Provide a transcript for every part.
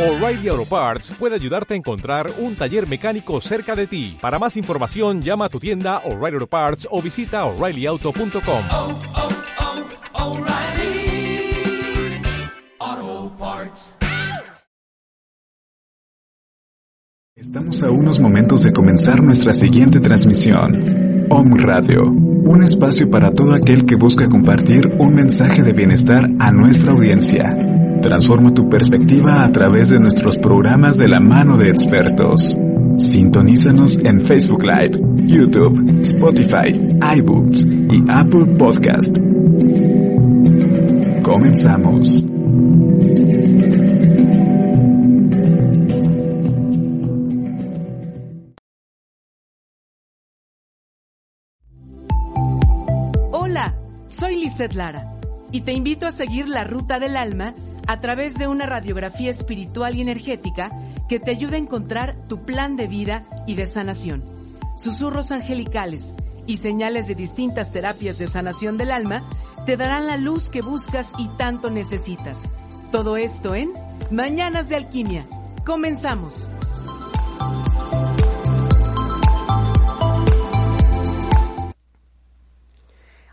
O'Reilly Auto Parts puede ayudarte a encontrar un taller mecánico cerca de ti. Para más información, llama a tu tienda O'Reilly Auto Parts o visita oreillyauto.com. oh, oh, Parts. Estamos a unos momentos de comenzar nuestra siguiente transmisión. Om Radio, un espacio para todo aquel que busca compartir un mensaje de bienestar a nuestra audiencia. Transforma tu perspectiva a través de nuestros programas de la mano de expertos. Sintonízanos en Facebook Live, YouTube, Spotify, iBooks y Apple Podcast. Comenzamos. Hola, soy Lisette Lara y te invito a seguir la ruta del alma a través de una radiografía espiritual y energética que te ayude a encontrar tu plan de vida y de sanación. Susurros angelicales y señales de distintas terapias de sanación del alma te darán la luz que buscas y tanto necesitas. Todo esto en Mañanas de Alquimia. Comenzamos.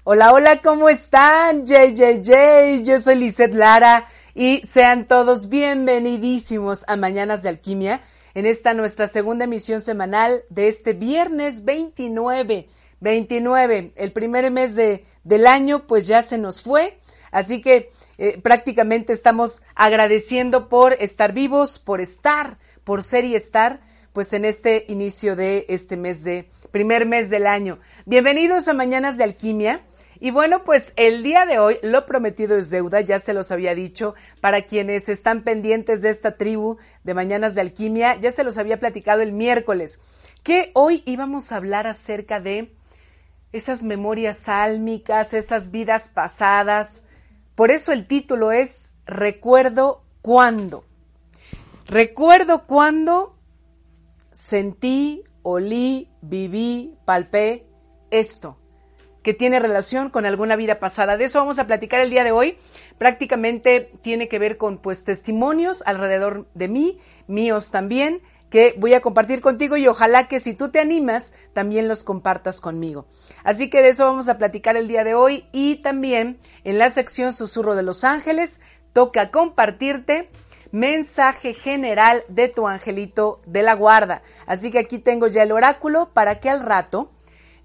Hola, hola, ¿cómo están? JJJ, yo soy Lisette Lara y sean todos bienvenidísimos a Mañanas de Alquimia en esta nuestra segunda emisión semanal de este viernes 29. 29, el primer mes de, del año pues ya se nos fue, así que eh, prácticamente estamos agradeciendo por estar vivos, por estar, por ser y estar pues en este inicio de este mes de primer mes del año. Bienvenidos a Mañanas de Alquimia. Y bueno, pues el día de hoy lo prometido es deuda, ya se los había dicho, para quienes están pendientes de esta tribu de Mañanas de Alquimia, ya se los había platicado el miércoles, que hoy íbamos a hablar acerca de esas memorias sálmicas, esas vidas pasadas. Por eso el título es Recuerdo cuándo. Recuerdo cuándo sentí, olí, viví, palpé esto que tiene relación con alguna vida pasada. De eso vamos a platicar el día de hoy. Prácticamente tiene que ver con pues testimonios alrededor de mí, míos también, que voy a compartir contigo y ojalá que si tú te animas también los compartas conmigo. Así que de eso vamos a platicar el día de hoy y también en la sección Susurro de los Ángeles toca compartirte mensaje general de tu angelito de la guarda. Así que aquí tengo ya el oráculo para que al rato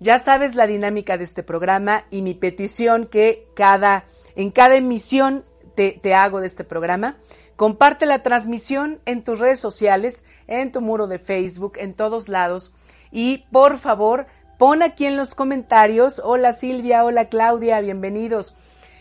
ya sabes la dinámica de este programa y mi petición que cada, en cada emisión te, te, hago de este programa. Comparte la transmisión en tus redes sociales, en tu muro de Facebook, en todos lados. Y por favor, pon aquí en los comentarios, hola Silvia, hola Claudia, bienvenidos.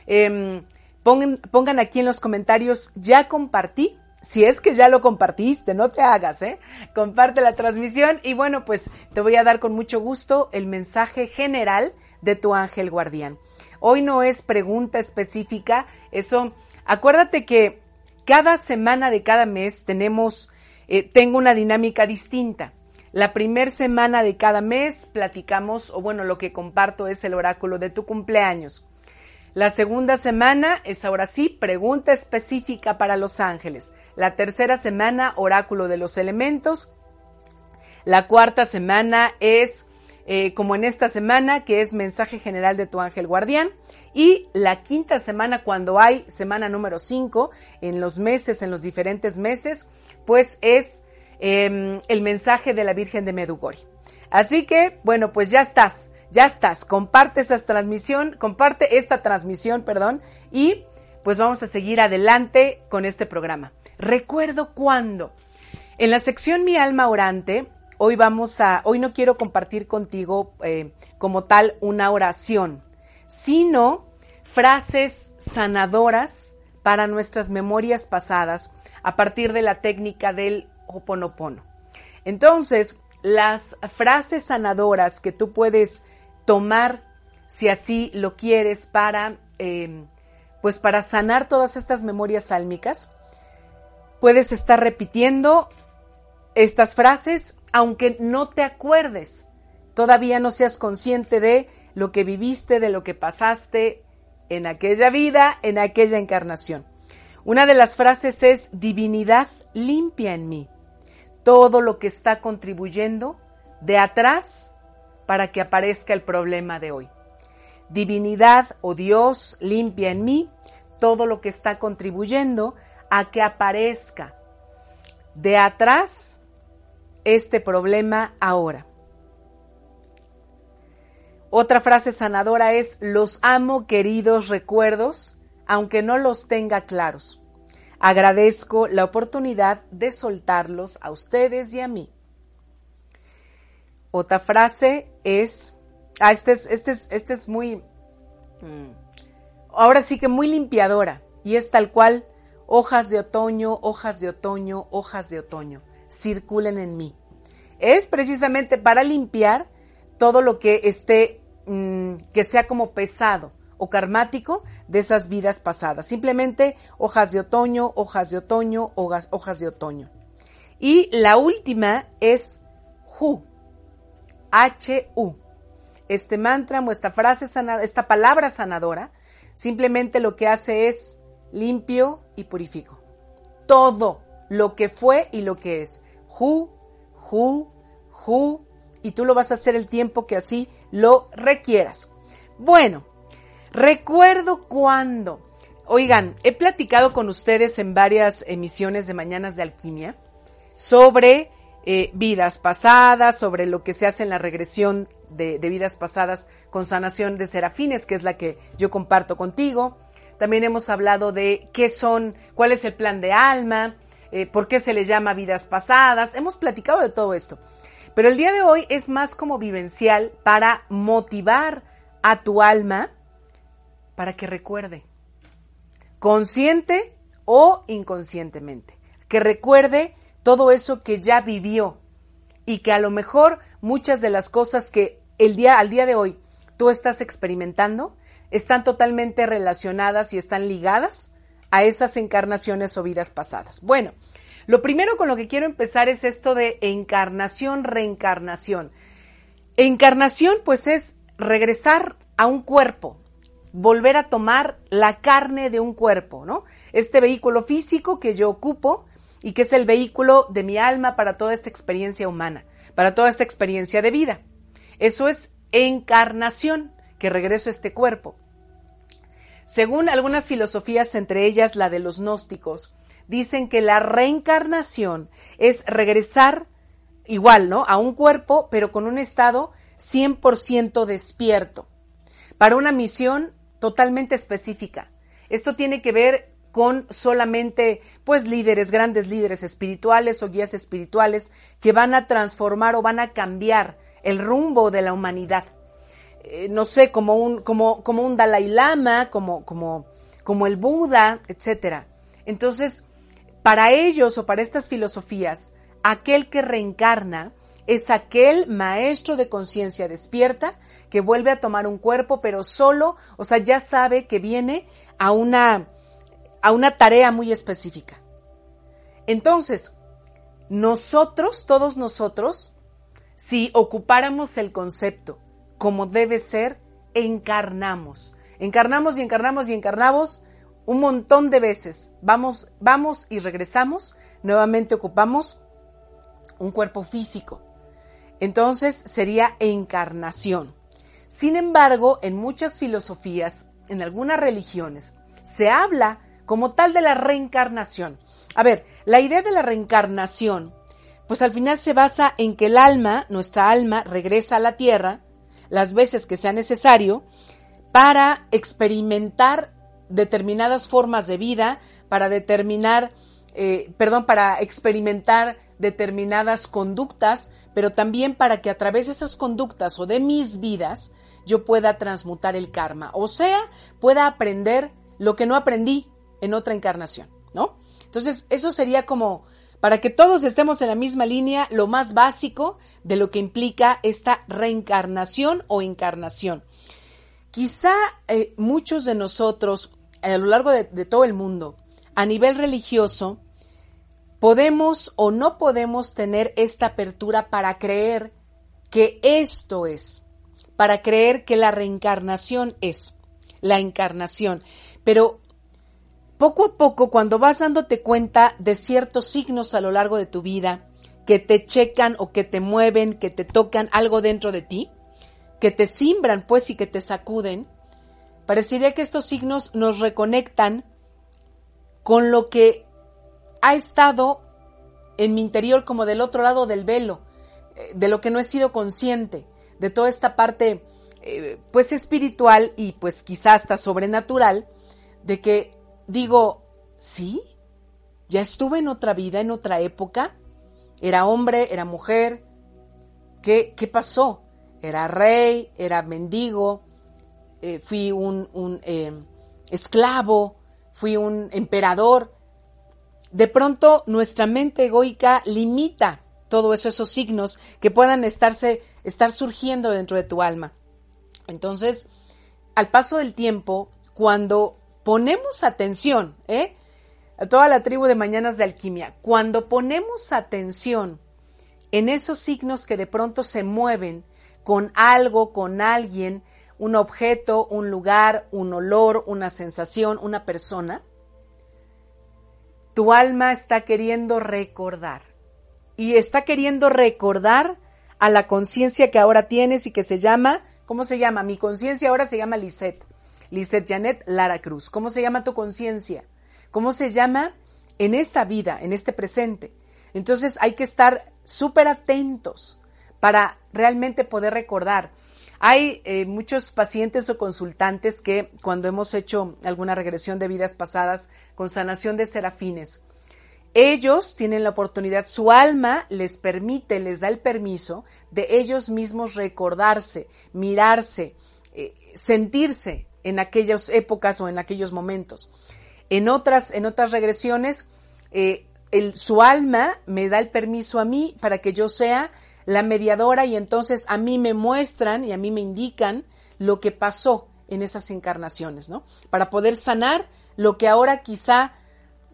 Eh, pongan, pongan aquí en los comentarios, ya compartí si es que ya lo compartiste, no te hagas, ¿eh? Comparte la transmisión y bueno, pues te voy a dar con mucho gusto el mensaje general de tu ángel guardián. Hoy no es pregunta específica, eso, acuérdate que cada semana de cada mes tenemos, eh, tengo una dinámica distinta. La primer semana de cada mes platicamos, o bueno, lo que comparto es el oráculo de tu cumpleaños. La segunda semana es ahora sí pregunta específica para los ángeles. La tercera semana oráculo de los elementos. La cuarta semana es eh, como en esta semana que es mensaje general de tu ángel guardián. Y la quinta semana cuando hay semana número 5 en los meses, en los diferentes meses, pues es eh, el mensaje de la Virgen de Medugori. Así que, bueno, pues ya estás ya estás, comparte esa transmisión, comparte esta transmisión, perdón, y pues vamos a seguir adelante con este programa. Recuerdo cuándo. En la sección Mi alma orante, hoy vamos a, hoy no quiero compartir contigo eh, como tal una oración, sino frases sanadoras para nuestras memorias pasadas a partir de la técnica del Hoponopono. Entonces, las frases sanadoras que tú puedes tomar, si así lo quieres, para, eh, pues para sanar todas estas memorias sálmicas. Puedes estar repitiendo estas frases, aunque no te acuerdes, todavía no seas consciente de lo que viviste, de lo que pasaste en aquella vida, en aquella encarnación. Una de las frases es, divinidad, limpia en mí todo lo que está contribuyendo de atrás para que aparezca el problema de hoy. Divinidad o Dios limpia en mí todo lo que está contribuyendo a que aparezca de atrás este problema ahora. Otra frase sanadora es, los amo queridos recuerdos, aunque no los tenga claros. Agradezco la oportunidad de soltarlos a ustedes y a mí. Otra frase es, ah, este es, este es, este es muy, mm, ahora sí que muy limpiadora, y es tal cual, hojas de otoño, hojas de otoño, hojas de otoño, circulen en mí. Es precisamente para limpiar todo lo que esté Mm, que sea como pesado o karmático de esas vidas pasadas. Simplemente hojas de otoño, hojas de otoño, hojas, de otoño. Y la última es Hu, H-U. Este mantra o esta frase sanada, esta palabra sanadora, simplemente lo que hace es limpio y purifico. Todo lo que fue y lo que es. Hu, Hu, Hu, y tú lo vas a hacer el tiempo que así lo requieras. Bueno, recuerdo cuando, oigan, he platicado con ustedes en varias emisiones de Mañanas de Alquimia sobre eh, vidas pasadas, sobre lo que se hace en la regresión de, vidas pasadas con sanación de serafines, que es la que yo comparto contigo. También hemos hablado de qué son, cuál es el plan de alma, eh, por qué se le llama vidas pasadas. Hemos platicado de todo esto. Pero el día de hoy es más como vivencial para motivar a tu alma para que recuerde, consciente o inconscientemente, que recuerde todo eso que ya vivió y que a lo mejor muchas de las cosas que el día al día de hoy tú estás experimentando están totalmente relacionadas y están ligadas a esas encarnaciones o vidas pasadas. Bueno, lo primero con lo que quiero empezar es esto de encarnación, reencarnación. Encarnación pues es regresar a un cuerpo, volver a tomar la carne de un cuerpo, ¿no? Este vehículo físico que yo ocupo y que es el vehículo de mi alma para toda esta experiencia humana, para toda esta experiencia de vida. Eso es encarnación, que regreso a este cuerpo. Según algunas filosofías, entre ellas la de los gnósticos, dicen que la reencarnación es regresar igual, ¿no? A un cuerpo, pero con un estado 100% despierto, para una misión totalmente específica. Esto tiene que ver con solamente, pues, líderes, grandes líderes espirituales o guías espirituales que van a transformar o van a cambiar el rumbo de la humanidad. Eh, no sé, como un, como, como un Dalai Lama, como, como, como el Buda, etcétera. Entonces, para ellos o para estas filosofías, aquel que reencarna es aquel maestro de conciencia despierta que vuelve a tomar un cuerpo, pero solo, o sea, ya sabe que viene a una, a una tarea muy específica. Entonces, nosotros, todos nosotros, si ocupáramos el concepto como debe ser, encarnamos. Encarnamos y encarnamos y encarnamos un montón de veces. Vamos, vamos y regresamos, nuevamente ocupamos un cuerpo físico. Entonces sería encarnación. Sin embargo, en muchas filosofías, en algunas religiones, se habla como tal de la reencarnación. A ver, la idea de la reencarnación, pues al final se basa en que el alma, nuestra alma, regresa a la tierra las veces que sea necesario para experimentar determinadas formas de vida, para determinar, eh, perdón, para experimentar determinadas conductas, pero también para que a través de esas conductas o de mis vidas yo pueda transmutar el karma, o sea, pueda aprender lo que no aprendí en otra encarnación, ¿no? Entonces, eso sería como, para que todos estemos en la misma línea, lo más básico de lo que implica esta reencarnación o encarnación. Quizá eh, muchos de nosotros a lo largo de, todo el mundo, a nivel religioso, podemos o no podemos tener esta apertura para creer que esto es, para creer que la reencarnación es la encarnación. Pero poco a poco, cuando vas dándote cuenta de ciertos signos a lo largo de tu vida, que te checan o que te mueven, que te tocan algo dentro de ti, que te simbran pues y que te sacuden, parecería que estos signos nos reconectan con lo que ha estado en mi interior como del otro lado del velo, eh, de lo que no he sido consciente, de toda esta parte eh, pues espiritual y pues quizá hasta sobrenatural, de que digo, sí, ya estuve en otra vida, en otra época, era hombre, era mujer, ¿qué, qué pasó? Era rey, era mendigo, eh, fui un, un esclavo, fui un emperador. De pronto nuestra mente egoica limita todos eso, esos signos que puedan estarse, estar surgiendo dentro de tu alma. Entonces, al paso del tiempo, cuando ponemos atención, ¿eh? A toda la tribu de Mañanas de Alquimia, cuando ponemos atención en esos signos que de pronto se mueven con algo, con alguien, un objeto, un lugar, un olor, una sensación, una persona, tu alma está queriendo recordar. Y está queriendo recordar a la conciencia que ahora tienes y que se llama, ¿cómo se llama? Mi conciencia ahora se llama Lisette. Lisette Janet Lara Cruz. ¿Cómo se llama tu conciencia? ¿Cómo se llama en esta vida, en este presente? Entonces hay que estar súper atentos para realmente poder recordar. Hay eh, muchos pacientes o consultantes que cuando hemos hecho alguna regresión de vidas pasadas con sanación de serafines, ellos tienen la oportunidad, su alma les permite, les da el permiso de ellos mismos recordarse, mirarse, eh, sentirse en aquellas épocas o en aquellos momentos. En otras, en otras regresiones, eh, su alma me da el permiso a mí para que yo sea la mediadora y entonces a mí me muestran y a mí me indican lo que pasó en esas encarnaciones, ¿no? Para poder sanar lo que ahora quizá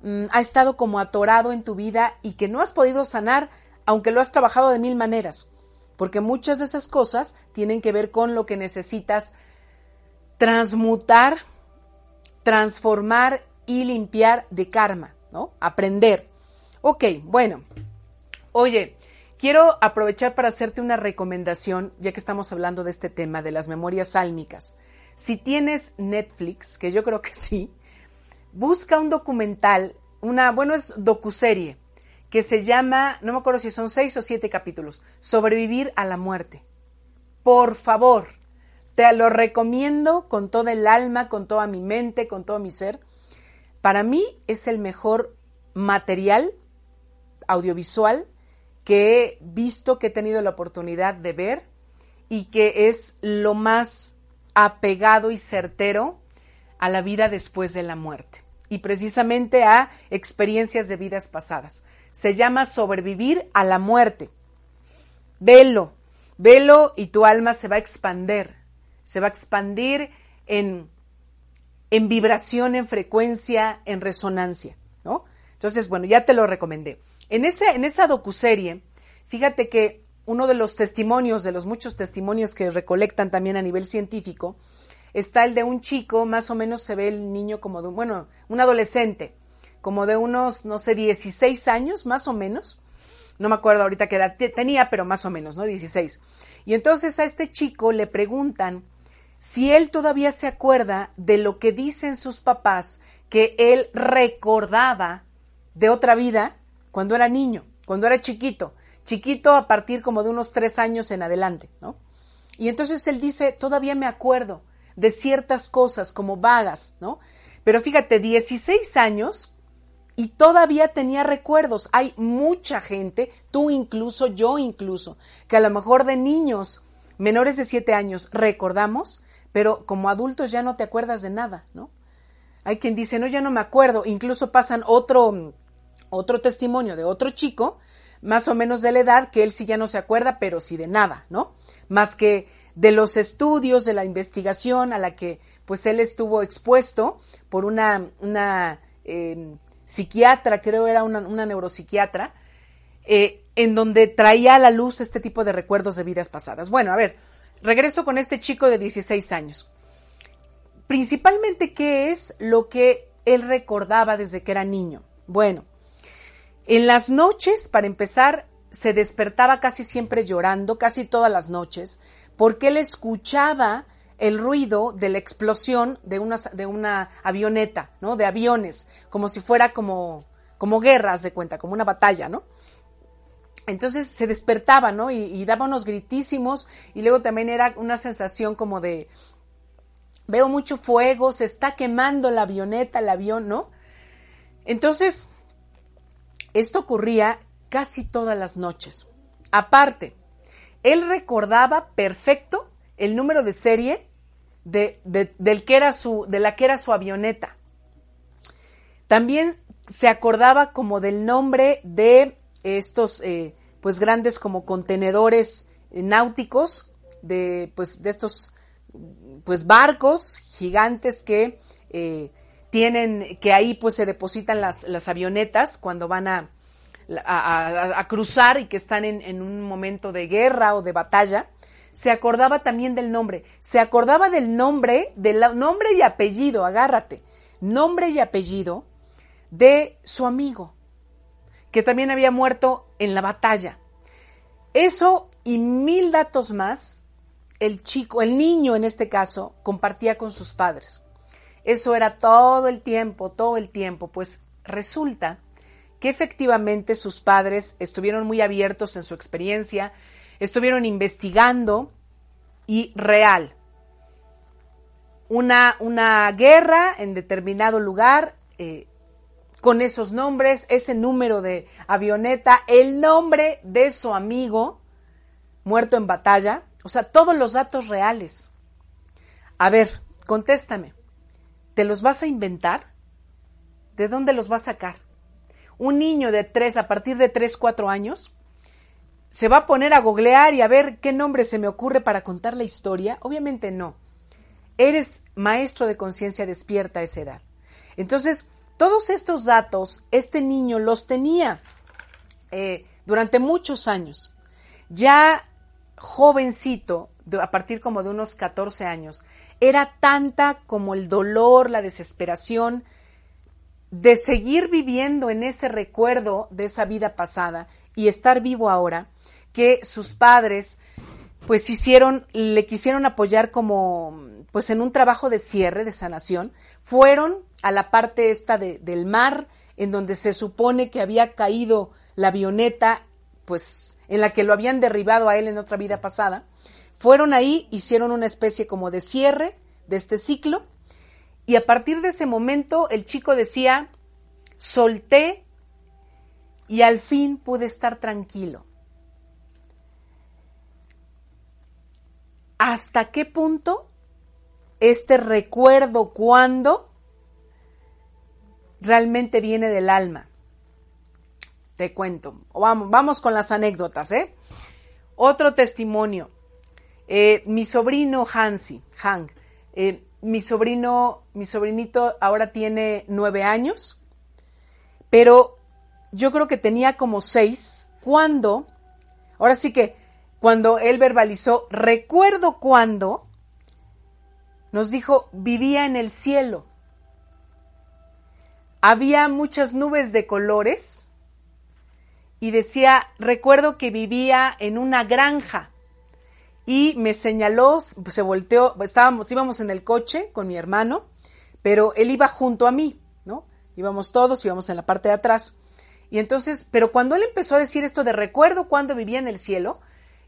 mm, ha estado como atorado en tu vida y que no has podido sanar aunque lo has trabajado de mil maneras, porque muchas de esas cosas tienen que ver con lo que necesitas transmutar, transformar y limpiar de karma, ¿no? Aprender. Ok, bueno. Oye, Quiero aprovechar para hacerte una recomendación, ya que estamos hablando de este tema de las memorias álmicas. Si tienes Netflix, que yo creo que sí, busca un documental, una, bueno, es docuserie, que se llama, no me acuerdo si son seis o siete capítulos, Sobrevivir a la muerte. Por favor, te lo recomiendo con toda el alma, con toda mi mente, con todo mi ser. Para mí es el mejor material audiovisual que he visto, que he tenido la oportunidad de ver y que es lo más apegado y certero a la vida después de la muerte y precisamente a experiencias de vidas pasadas. Se llama sobrevivir a la muerte. Velo, velo y tu alma se va a expander, se va a expandir en, en vibración, en frecuencia, en resonancia, ¿no? Entonces, bueno, ya te lo recomendé. En, ese, en esa docuserie, fíjate que uno de los testimonios, de los muchos testimonios que recolectan también a nivel científico, está el de un chico, más o menos se ve el niño como de, bueno, un adolescente, como de unos, no sé, 16 años, más o menos. No me acuerdo ahorita qué edad tenía, pero más o menos, ¿no? 16. Y entonces a este chico le preguntan si él todavía se acuerda de lo que dicen sus papás que él recordaba de otra vida cuando era niño, cuando era chiquito, chiquito a partir como de unos tres años en adelante, ¿no? Y entonces él dice, todavía me acuerdo de ciertas cosas como vagas, ¿no? Pero fíjate, 16 años y todavía tenía recuerdos. Hay mucha gente, tú incluso, yo incluso, que a lo mejor de niños menores de 7 años recordamos, pero como adultos ya no te acuerdas de nada, ¿no? Hay quien dice, no, ya no me acuerdo. Incluso pasan otro otro testimonio de otro chico, más o menos de la edad, que él sí ya no se acuerda, pero sí de nada, ¿no? Más que de los estudios, de la investigación a la que pues él estuvo expuesto por una, una em, psiquiatra, creo era una, neuropsiquiatra, eh, en donde traía a la luz este tipo de recuerdos de vidas pasadas. Bueno, a ver, regreso con este chico de 16 años. Principalmente, ¿qué es lo que él recordaba desde que era niño? Bueno, en las noches, para empezar, se despertaba casi siempre llorando, casi todas las noches, porque él escuchaba el ruido de la explosión de una, de una avioneta, ¿no? De aviones, como si fuera como, como guerras de cuenta, como una batalla, ¿no? Entonces se despertaba, ¿no? Y, daba unos gritísimos y luego también era una sensación como de, veo mucho fuego, se está quemando la avioneta, el avión, ¿no? Entonces, esto ocurría casi todas las noches. Aparte, él recordaba perfecto el número de serie de, del que era su, de la que era su avioneta. También se acordaba como del nombre de estos eh, pues grandes como contenedores náuticos de pues de estos pues barcos gigantes que eh, tienen que ahí pues se depositan las, avionetas cuando van a, a, cruzar y que están en, en, un momento de guerra o de batalla, se acordaba también del nombre, se acordaba del nombre, del nombre y apellido, agárrate, nombre y apellido de su amigo, que también había muerto en la batalla. Eso y mil datos más, el chico, el niño en este caso, compartía con sus padres. Eso era todo el tiempo, todo el tiempo, pues resulta que efectivamente sus padres estuvieron muy abiertos en su experiencia, estuvieron investigando y real. Una, una guerra en determinado lugar, eh, con esos nombres, ese número de avioneta, el nombre de su amigo muerto en batalla, o sea, todos los datos reales. A ver, contéstame, ¿te los vas a inventar? ¿De dónde los vas a sacar? un niño de tres, a partir de tres, cuatro años, se va a poner a googlear y a ver qué nombre se me ocurre para contar la historia. Obviamente no. Eres maestro de conciencia despierta a esa edad. Entonces, todos estos datos, este niño los tenía eh, durante muchos años. Ya jovencito, a partir como de unos 14 años, era tanta como el dolor, la desesperación, de seguir viviendo en ese recuerdo de esa vida pasada y estar vivo ahora, que sus padres pues hicieron, le quisieron apoyar como pues en un trabajo de cierre, de sanación, fueron a la parte esta de, del mar, en donde se supone que había caído la avioneta, pues en la que lo habían derribado a él en otra vida pasada, fueron ahí, hicieron una especie como de cierre de este ciclo, y a partir de ese momento el chico decía, solté y al fin pude estar tranquilo. ¿Hasta qué punto este recuerdo cuando realmente viene del alma? Te cuento. Vamos, con las anécdotas, ¿eh? Otro testimonio. Eh, mi sobrino Hansi, Hank, eh, mi sobrino, mi sobrinito ahora tiene nueve años, pero yo creo que tenía como seis cuando, ahora sí que cuando él verbalizó, recuerdo cuando, nos dijo, vivía en el cielo. Había muchas nubes de colores y decía, recuerdo que vivía en una granja y me señaló, se volteó, estábamos, íbamos en el coche con mi hermano, pero él iba junto a mí, ¿no? Íbamos todos, íbamos en la parte de atrás. Y entonces, pero cuando él empezó a decir esto de recuerdo cuando vivía en el cielo,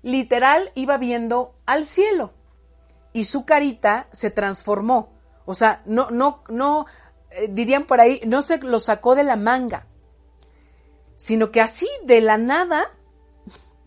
literal iba viendo al cielo y su carita se transformó. O sea, no, no, no, eh, dirían por ahí, no se lo sacó de la manga, sino que así de la nada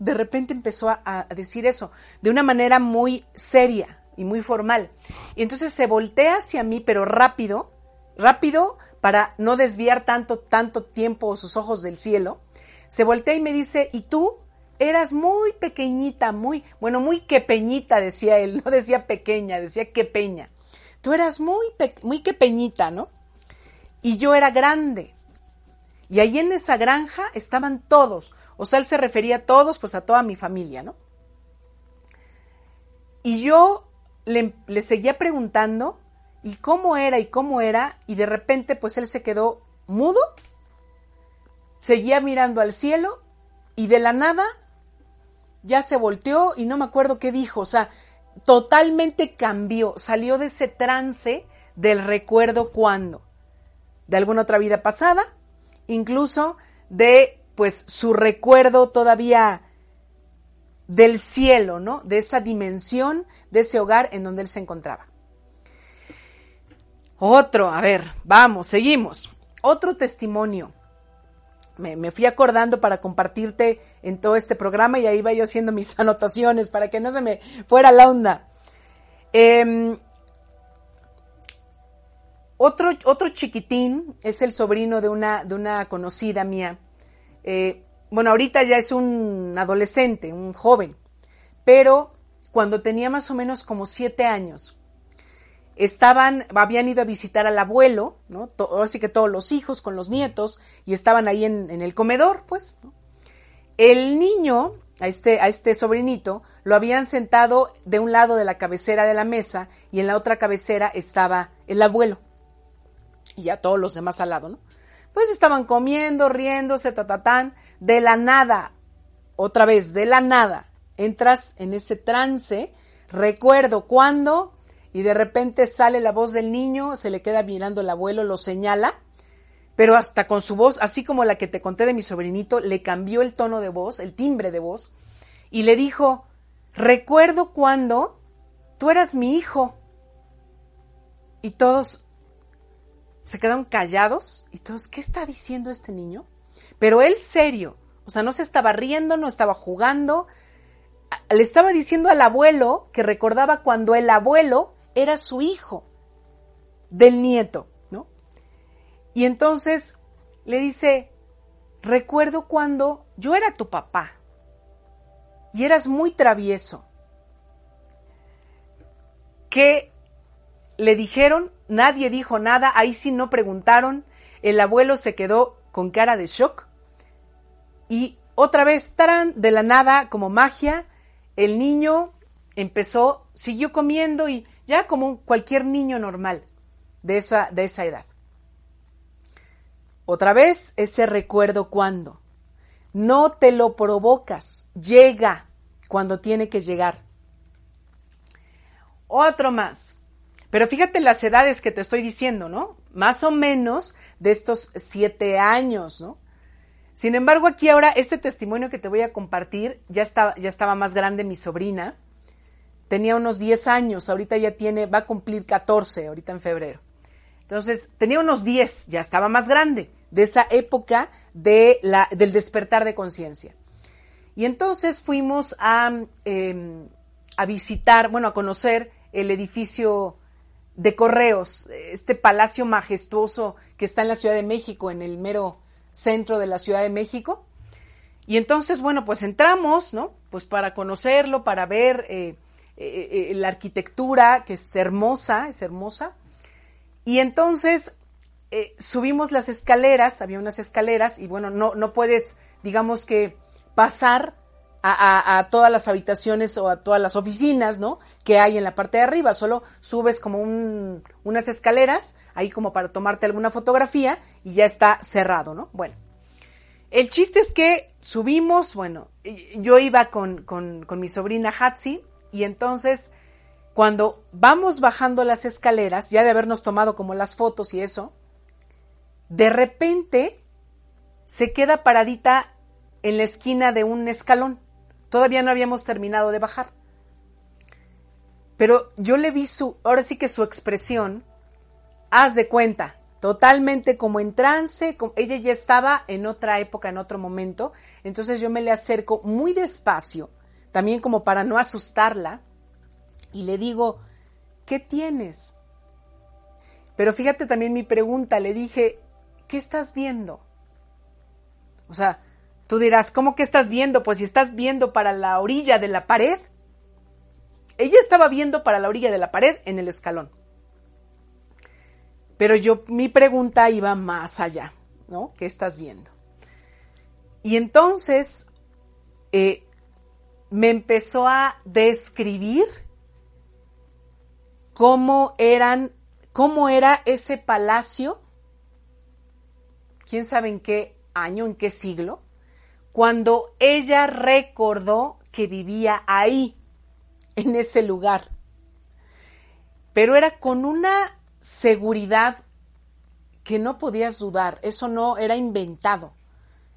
de repente empezó a, decir eso, de una manera muy seria y muy formal. Y entonces se voltea hacia mí, pero rápido, rápido, para no desviar tanto, tanto tiempo sus ojos del cielo, se voltea y me dice, ¿y tú? Eras muy pequeñita, muy, bueno, muy quepeñita, decía él, no decía pequeña, decía quepeña. Tú eras muy, muy quepeñita, ¿no? Y yo era grande. Y ahí en esa granja estaban todos, o sea, él se refería a todos, pues a toda mi familia, ¿no? Y yo le, seguía preguntando y cómo era y cómo era, y de repente pues él se quedó mudo, seguía mirando al cielo y de la nada ya se volteó y no me acuerdo qué dijo, o sea, totalmente cambió, salió de ese trance del recuerdo cuando, de alguna otra vida pasada, incluso de pues su recuerdo todavía del cielo, ¿no? De esa dimensión, de ese hogar en donde él se encontraba. Otro, a ver, vamos, seguimos. Otro testimonio. Me, fui acordando para compartirte en todo este programa y ahí iba yo haciendo mis anotaciones para que no se me fuera la onda. Eh, otro, otro chiquitín es el sobrino de una, de una conocida mía. Eh, bueno, ahorita ya es un adolescente, un joven, pero cuando tenía más o menos como siete años, estaban, habían ido a visitar al abuelo, ¿no? Así que todos los hijos con los nietos, y estaban ahí en, el comedor, pues. ¿no? El niño, a este, a este sobrinito, lo habían sentado de un lado de la cabecera de la mesa y en la otra cabecera estaba el abuelo. Y ya todos los demás al lado, ¿no? Pues estaban comiendo, riéndose, tatatán, de la nada, otra vez, de la nada, entras en ese trance, recuerdo cuando, y de repente sale la voz del niño, se le queda mirando el abuelo, lo señala, pero hasta con su voz, así como la que te conté de mi sobrinito, le cambió el tono de voz, el timbre de voz, y le dijo, recuerdo cuando tú eras mi hijo. Y todos se quedaron callados y todos, ¿qué está diciendo este niño? Pero él serio, o sea, no se estaba riendo, no estaba jugando, le estaba diciendo al abuelo que recordaba cuando el abuelo era su hijo del nieto, ¿no? Y entonces le dice, recuerdo cuando yo era tu papá y eras muy travieso. ¿Qué le dijeron? Nadie dijo nada, ahí sí no preguntaron. El abuelo se quedó con cara de shock. Y otra vez, tarán, de la nada, como magia, el niño empezó, siguió comiendo y ya como cualquier niño normal de esa, de esa edad. Otra vez, ese recuerdo cuando. No te lo provocas, llega cuando tiene que llegar. Otro más. Pero fíjate las edades que te estoy diciendo, ¿no? Más o menos de estos siete años, ¿no? Sin embargo, aquí ahora este testimonio que te voy a compartir, ya estaba, ya estaba más grande mi sobrina, tenía unos 10 años, ahorita ya tiene, va a cumplir 14, ahorita en febrero. Entonces, tenía unos 10, ya estaba más grande, de esa época de la, del despertar de conciencia. Y entonces fuimos a, eh, a visitar, bueno, a conocer el edificio de correos, este palacio majestuoso que está en la Ciudad de México, en el mero centro de la Ciudad de México. Y entonces, bueno, pues entramos, ¿no? Pues para conocerlo, para ver eh, eh, la arquitectura, que es hermosa, es hermosa. Y entonces eh, subimos las escaleras, había unas escaleras, y bueno, no, no puedes, digamos que, pasar a, todas las habitaciones o a todas las oficinas, ¿no? Que hay en la parte de arriba. Solo subes como un, unas escaleras, ahí como para tomarte alguna fotografía y ya está cerrado, ¿no? Bueno. El chiste es que subimos, bueno, yo iba con, con mi sobrina Hatsi y entonces cuando vamos bajando las escaleras, ya de habernos tomado como las fotos y eso, de repente se queda paradita en la esquina de un escalón. Todavía no habíamos terminado de bajar. Pero yo le vi su, ahora sí que su expresión, haz de cuenta, totalmente como en trance, como, ella ya estaba en otra época, en otro momento, entonces yo me le acerco muy despacio, también como para no asustarla, y le digo, ¿qué tienes? Pero fíjate también mi pregunta, le dije, ¿qué estás viendo? O sea, Tú dirás, ¿cómo que estás viendo? Pues si estás viendo para la orilla de la pared. Ella estaba viendo para la orilla de la pared en el escalón. Pero yo, mi pregunta iba más allá, ¿no? ¿Qué estás viendo? Y entonces eh, me empezó a describir cómo eran cómo era ese palacio, quién sabe en qué año, en qué siglo, cuando ella recordó que vivía ahí, en ese lugar. Pero era con una seguridad que no podías dudar, eso no era inventado.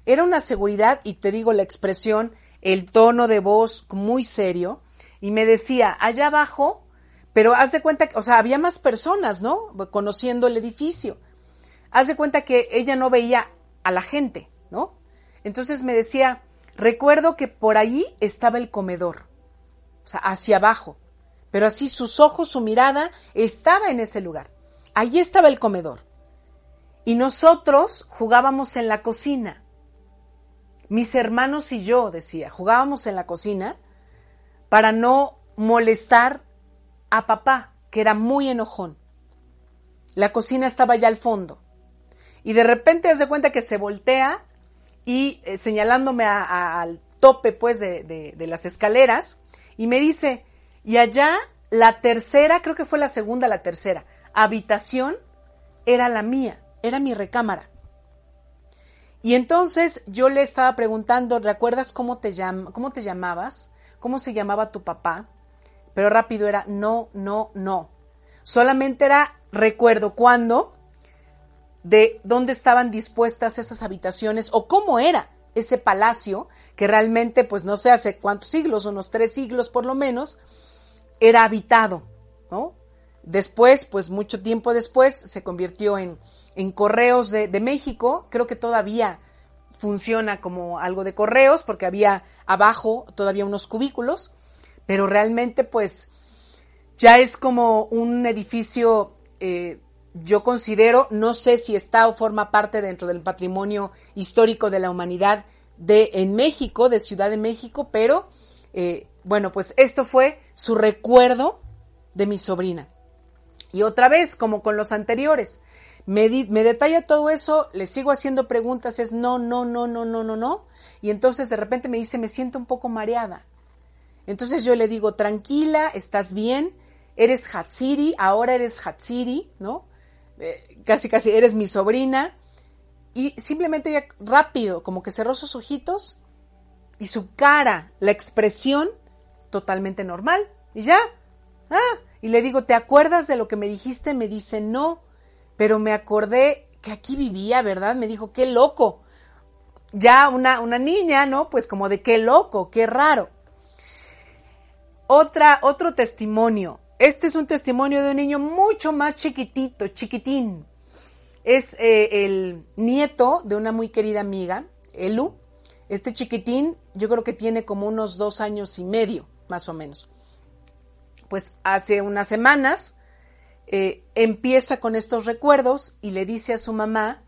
Era una seguridad, y te digo la expresión, el tono de voz muy serio, y me decía, allá abajo, pero haz de cuenta que, o sea, había más personas, ¿no? Conociendo el edificio. Haz de cuenta que ella no veía a la gente, ¿no? Entonces me decía, recuerdo que por ahí estaba el comedor, o sea, hacia abajo, pero así sus ojos, su mirada estaba en ese lugar. Allí estaba el comedor. Y nosotros jugábamos en la cocina. Mis hermanos y yo, decía, jugábamos en la cocina para no molestar a papá, que era muy enojón. La cocina estaba ya al fondo. Y de repente hace cuenta que se voltea y eh, señalándome al tope pues de, de las escaleras y me dice, y allá la tercera, creo que fue la segunda, la tercera, habitación era la mía, era mi recámara. Y entonces yo le estaba preguntando, ¿recuerdas cómo te, cómo te llamabas? ¿Cómo se llamaba tu papá? Pero rápido era, no, no, no. Solamente era, recuerdo cuándo, de dónde estaban dispuestas esas habitaciones o cómo era ese palacio, que realmente, pues no sé hace cuántos siglos, unos tres siglos por lo menos, era habitado, ¿no? Después, pues mucho tiempo después, se convirtió en, en Correos de, de, México. Creo que todavía funciona como algo de correos, porque había abajo todavía unos cubículos, pero realmente, pues, ya es como un edificio, eh, yo considero, no sé si está o forma parte dentro del patrimonio histórico de la humanidad de en México, de Ciudad de México, pero eh, bueno, pues esto fue su recuerdo de mi sobrina. Y otra vez, como con los anteriores, me, me detalla todo eso, le sigo haciendo preguntas, es no, no, no, no, no, no, no. Y entonces de repente me dice, me siento un poco mareada. Entonces yo le digo, tranquila, estás bien, eres Hatsiri, ahora eres Hatsiri, ¿no? Eh, casi, casi eres mi sobrina. Y simplemente ella rápido, como que cerró sus ojitos y su cara, la expresión totalmente normal. Y ya, ah, y le digo, ¿te acuerdas de lo que me dijiste? Me dice, no, pero me acordé que aquí vivía, ¿verdad? Me dijo, qué loco. Ya una, una niña, ¿no? Pues como de qué loco, qué raro. Otra, otro testimonio. Este es un testimonio de un niño mucho más chiquitito, chiquitín. Es eh, el nieto de una muy querida amiga, Elu. Este chiquitín yo creo que tiene como unos dos años y medio, más o menos. Pues hace unas semanas eh, empieza con estos recuerdos y le dice a su mamá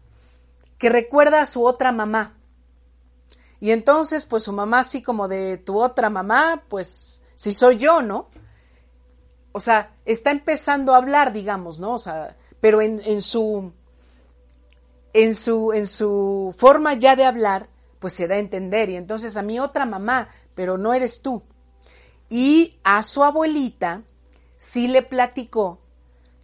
que recuerda a su otra mamá. Y entonces, pues su mamá, así como de tu otra mamá, pues si soy yo, ¿no? O sea, está empezando a hablar, digamos, ¿no? O sea, pero en, su en su en su forma ya de hablar, pues se da a entender. Y entonces a mi otra mamá, pero no eres tú. Y a su abuelita sí le platicó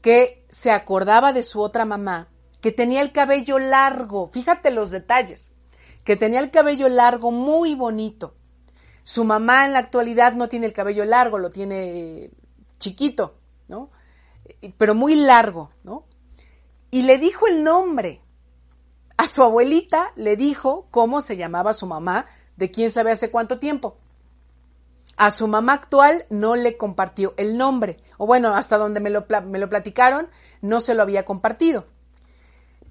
que se acordaba de su otra mamá, que tenía el cabello largo, fíjate los detalles, que tenía el cabello largo muy bonito. Su mamá en la actualidad no tiene el cabello largo, lo tiene chiquito, ¿no? Pero muy largo, ¿no? Y le dijo el nombre a su abuelita le dijo cómo se llamaba su mamá, de quién sabe hace cuánto tiempo. A su mamá actual no le compartió el nombre, o bueno, hasta donde me lo, me lo platicaron, no se lo había compartido.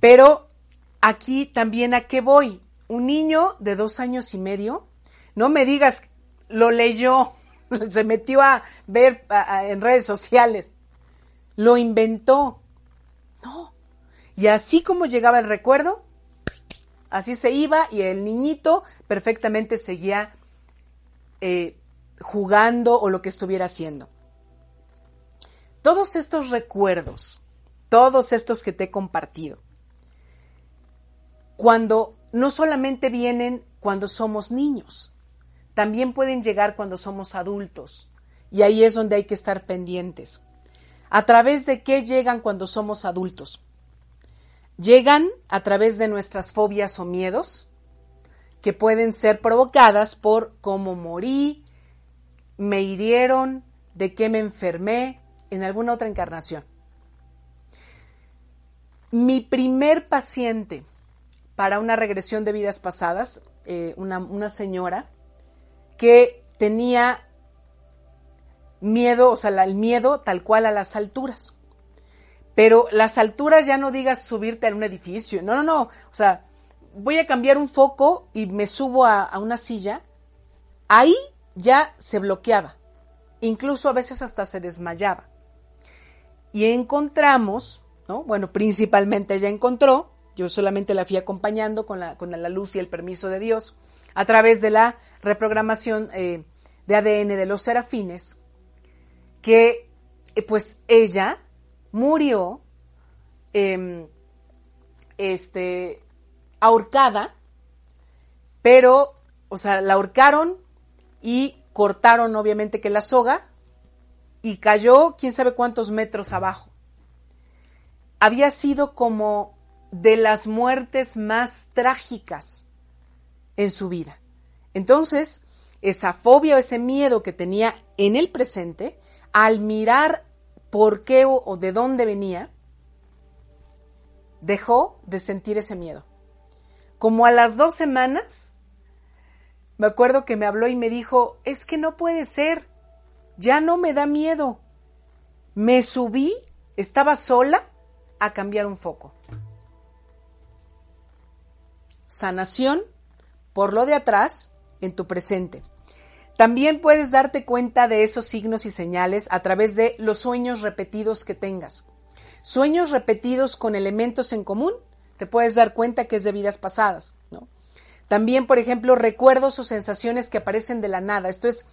Pero aquí también a qué voy. Un niño de dos años y medio, no me digas, lo leyó, se metió a ver en redes sociales, lo inventó. No. Y así como llegaba el recuerdo, Así se iba y el niñito perfectamente seguía eh, jugando o lo que estuviera haciendo. Todos estos recuerdos, todos estos que te he compartido, cuando no solamente vienen cuando somos niños, también pueden llegar cuando somos adultos. Y ahí es donde hay que estar pendientes. ¿A través de qué llegan cuando somos adultos? Llegan a través de nuestras fobias o miedos, que pueden ser provocadas por cómo morí, me hirieron, de qué me enfermé en alguna otra encarnación. Mi primer paciente para una regresión de vidas pasadas, eh, una, una señora que tenía miedo, o sea, el miedo tal cual a las alturas. Pero las alturas ya no digas subirte a un edificio, no, no, no, o sea, voy a cambiar un foco y me subo a, una silla, ahí ya se bloqueaba, incluso a veces hasta se desmayaba. Y encontramos, ¿no? Bueno, principalmente ella encontró, yo solamente la fui acompañando con la luz y el permiso de Dios, a través de la reprogramación eh, de ADN de los serafines, que eh, pues ella murió em, este, ahorcada, pero, o sea, la ahorcaron y cortaron obviamente que la soga y cayó quién sabe cuántos metros abajo. Había sido como de las muertes más trágicas en su vida. Entonces, esa fobia o ese miedo que tenía en el presente, al mirar por qué o, de dónde venía, dejó de sentir ese miedo. Como a las dos semanas, me acuerdo que me habló y me dijo, es que no puede ser, ya no me da miedo. Me subí, estaba sola a cambiar un foco. Sanación por lo de atrás en tu presente. También puedes darte cuenta de esos signos y señales a través de los sueños repetidos que tengas. Sueños repetidos con elementos en común, te puedes dar cuenta que es de vidas pasadas, ¿no? También, por ejemplo, recuerdos o sensaciones que aparecen de la nada. Esto es,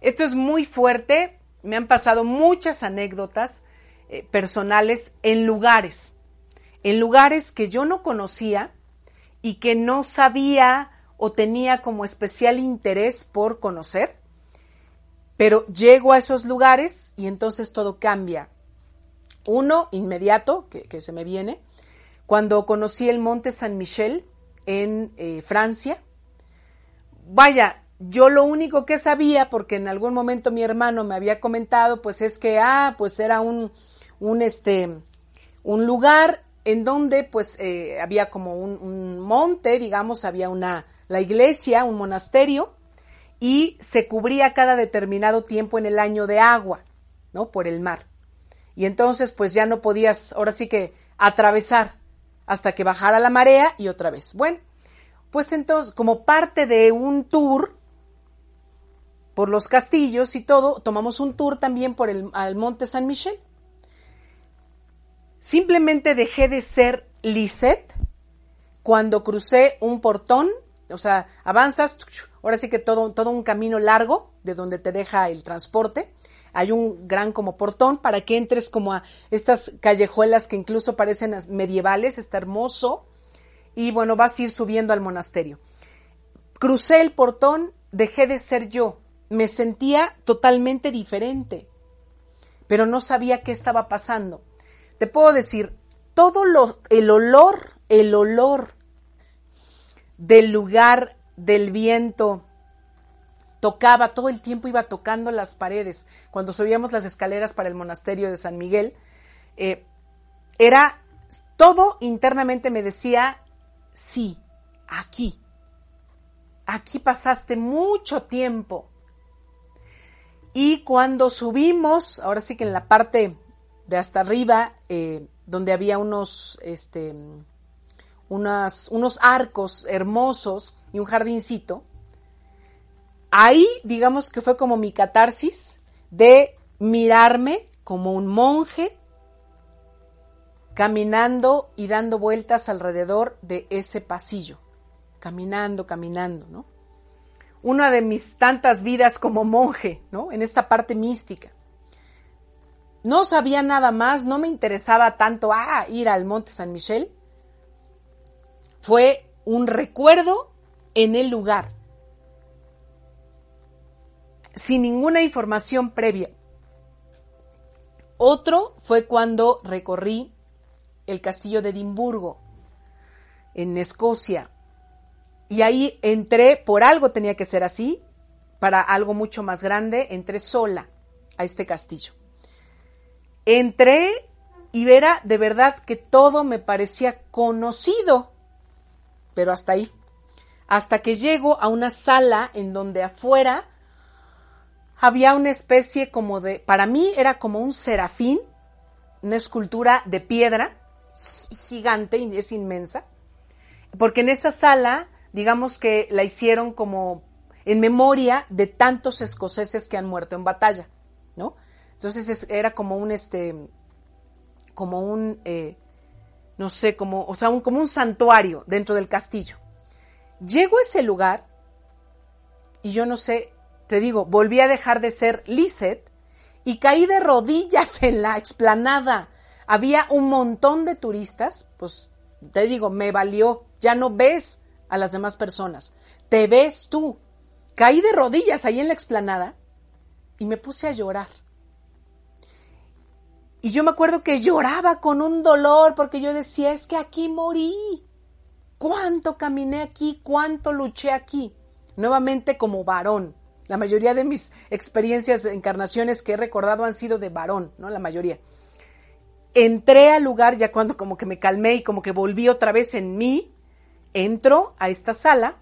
esto es muy fuerte. Me han pasado muchas anécdotas eh, personales en lugares, en lugares que yo no conocía y que no sabía o tenía como especial interés por conocer, pero llego a esos lugares y entonces todo cambia. Uno inmediato, que, se me viene, cuando conocí el Monte San Michel en eh, Francia. Vaya, yo lo único que sabía, porque en algún momento mi hermano me había comentado, pues es que, ah, pues era un, un, este, un lugar en donde pues eh, había como un, un, monte, digamos, había una, la iglesia, un monasterio, y se cubría cada determinado tiempo en el año de agua, ¿no? Por el mar. Y entonces, pues ya no podías, ahora sí que, atravesar hasta que bajara la marea y otra vez. Bueno, pues entonces, como parte de un tour por los castillos y todo, tomamos un tour también por el al monte San Michel. Simplemente dejé de ser Lisette cuando crucé un portón o sea, avanzas, ahora sí que todo, todo un camino largo de donde te deja el transporte. Hay un gran como portón para que entres como a estas callejuelas que incluso parecen medievales, está hermoso. Y bueno, vas a ir subiendo al monasterio. Crucé el portón, dejé de ser yo. Me sentía totalmente diferente, pero no sabía qué estaba pasando. Te puedo decir, todo lo, el olor, el olor del lugar del viento. Tocaba, todo el tiempo iba tocando las paredes. Cuando subíamos las escaleras para el monasterio de San Miguel, eh, era todo internamente me decía, sí, aquí, aquí pasaste mucho tiempo. Y cuando subimos, ahora sí que en la parte de hasta arriba, eh, donde había unos, este, unos arcos hermosos y un jardincito. Ahí, digamos que fue como mi catarsis de mirarme como un monje caminando y dando vueltas alrededor de ese pasillo, caminando, caminando, ¿no? Una de mis tantas vidas como monje, ¿no? En esta parte mística. No sabía nada más, no me interesaba tanto ah, ir al Monte San Michel, fue un recuerdo en el lugar, sin ninguna información previa. Otro fue cuando recorrí el castillo de Edimburgo, en Escocia. Y ahí entré, por algo tenía que ser así, para algo mucho más grande, entré sola a este castillo. Entré y verá de verdad que todo me parecía conocido, pero hasta ahí. Hasta que llego a una sala en donde afuera había una especie como de, para mí era como un serafín, una escultura de piedra gigante y es inmensa, porque en esa sala, digamos que la hicieron como en memoria de tantos escoceses que han muerto en batalla, ¿no? Entonces era como un, este, como un, eh, no sé, como, o sea, como un santuario dentro del castillo. Llego a ese lugar y yo no sé, te digo, volví a dejar de ser Lizeth y caí de rodillas en la explanada. Había un montón de turistas, pues te digo, me valió, ya no ves a las demás personas, te ves tú. Caí de rodillas ahí en la explanada y me puse a llorar. Y yo me acuerdo que lloraba con un dolor porque yo decía, es que aquí morí. ¿Cuánto caminé aquí? ¿Cuánto luché aquí? Nuevamente como varón. La mayoría de mis experiencias, encarnaciones que he recordado han sido de varón, ¿no? La mayoría. Entré al lugar ya cuando como que me calmé y como que volví otra vez en mí. Entro a esta sala,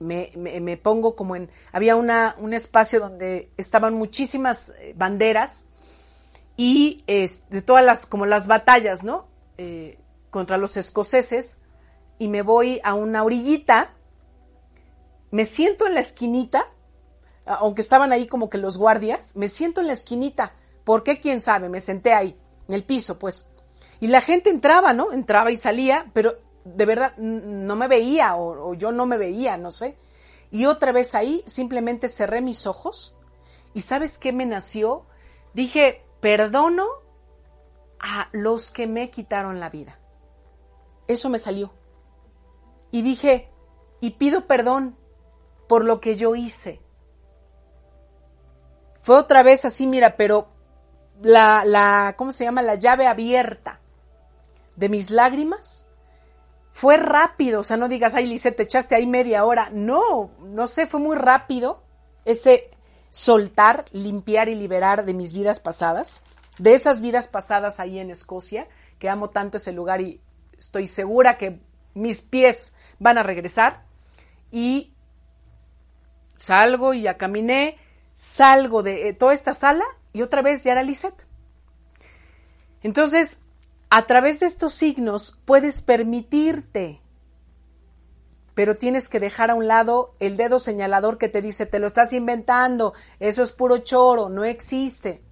me, me, pongo como en... Había una, un espacio donde estaban muchísimas eh, banderas y de todas las, como las batallas, ¿no? Eh, contra los escoceses y me voy a una orillita, me siento en la esquinita, aunque estaban ahí como que los guardias, me siento en la esquinita. ¿Por qué? ¿Quién sabe? Me senté ahí, en el piso, pues. Y la gente entraba, ¿no? Entraba y salía, pero de verdad no me veía o, o yo no me veía, no sé. Y otra vez ahí simplemente cerré mis ojos y ¿sabes qué me nació? Dije, perdono a los que me quitaron la vida. Eso me salió. Y dije, y pido perdón por lo que yo hice. Fue otra vez así, mira, pero la, la, ¿cómo se llama? La llave abierta de mis lágrimas fue rápido. O sea, no digas, ay, Lice, te echaste ahí media hora. No, no sé, fue muy rápido ese soltar, limpiar y liberar de mis vidas pasadas, de esas vidas pasadas ahí en Escocia, que amo tanto ese lugar y estoy segura que mis pies van a regresar. Y salgo y ya caminé, salgo de eh, toda esta sala y otra vez ya era Lisette. Entonces, a través de estos signos puedes permitirte pero tienes que dejar a un lado el dedo señalador que te dice, te lo estás inventando, eso es puro choro, no existe.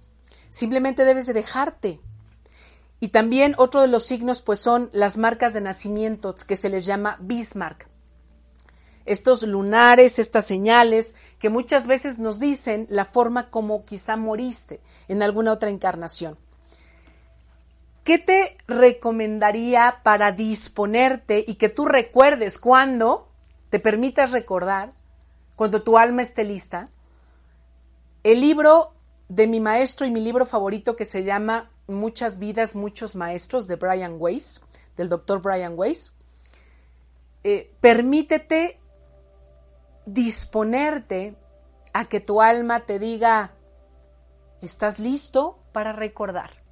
Simplemente debes de dejarte. Y también otro de los signos pues son las marcas de nacimiento que se les llama Bismarck. Estos lunares, estas señales que muchas veces nos dicen la forma como quizá moriste en alguna otra encarnación. ¿Qué te recomendaría para disponerte y que tú recuerdes cuando te permitas recordar, cuando tu alma esté lista? El libro de mi maestro y mi libro favorito que se llama Muchas vidas, muchos maestros de Brian Weiss, del doctor Brian Weiss. Eh, permítete disponerte a que tu alma te diga, ¿estás listo para recordar?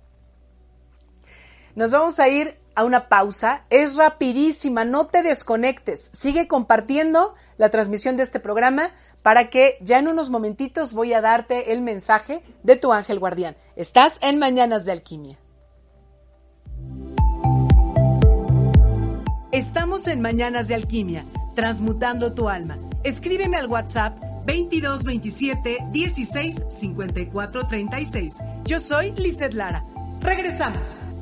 Nos vamos a ir a una pausa. Es rapidísima, no te desconectes. Sigue compartiendo la transmisión de este programa para que ya en unos momentitos voy a darte el mensaje de tu ángel guardián. Estás en Mañanas de Alquimia. Estamos en Mañanas de Alquimia, transmutando tu alma. Escríbeme al WhatsApp 2227 16 54 36. Yo soy Lizeth Lara. Regresamos.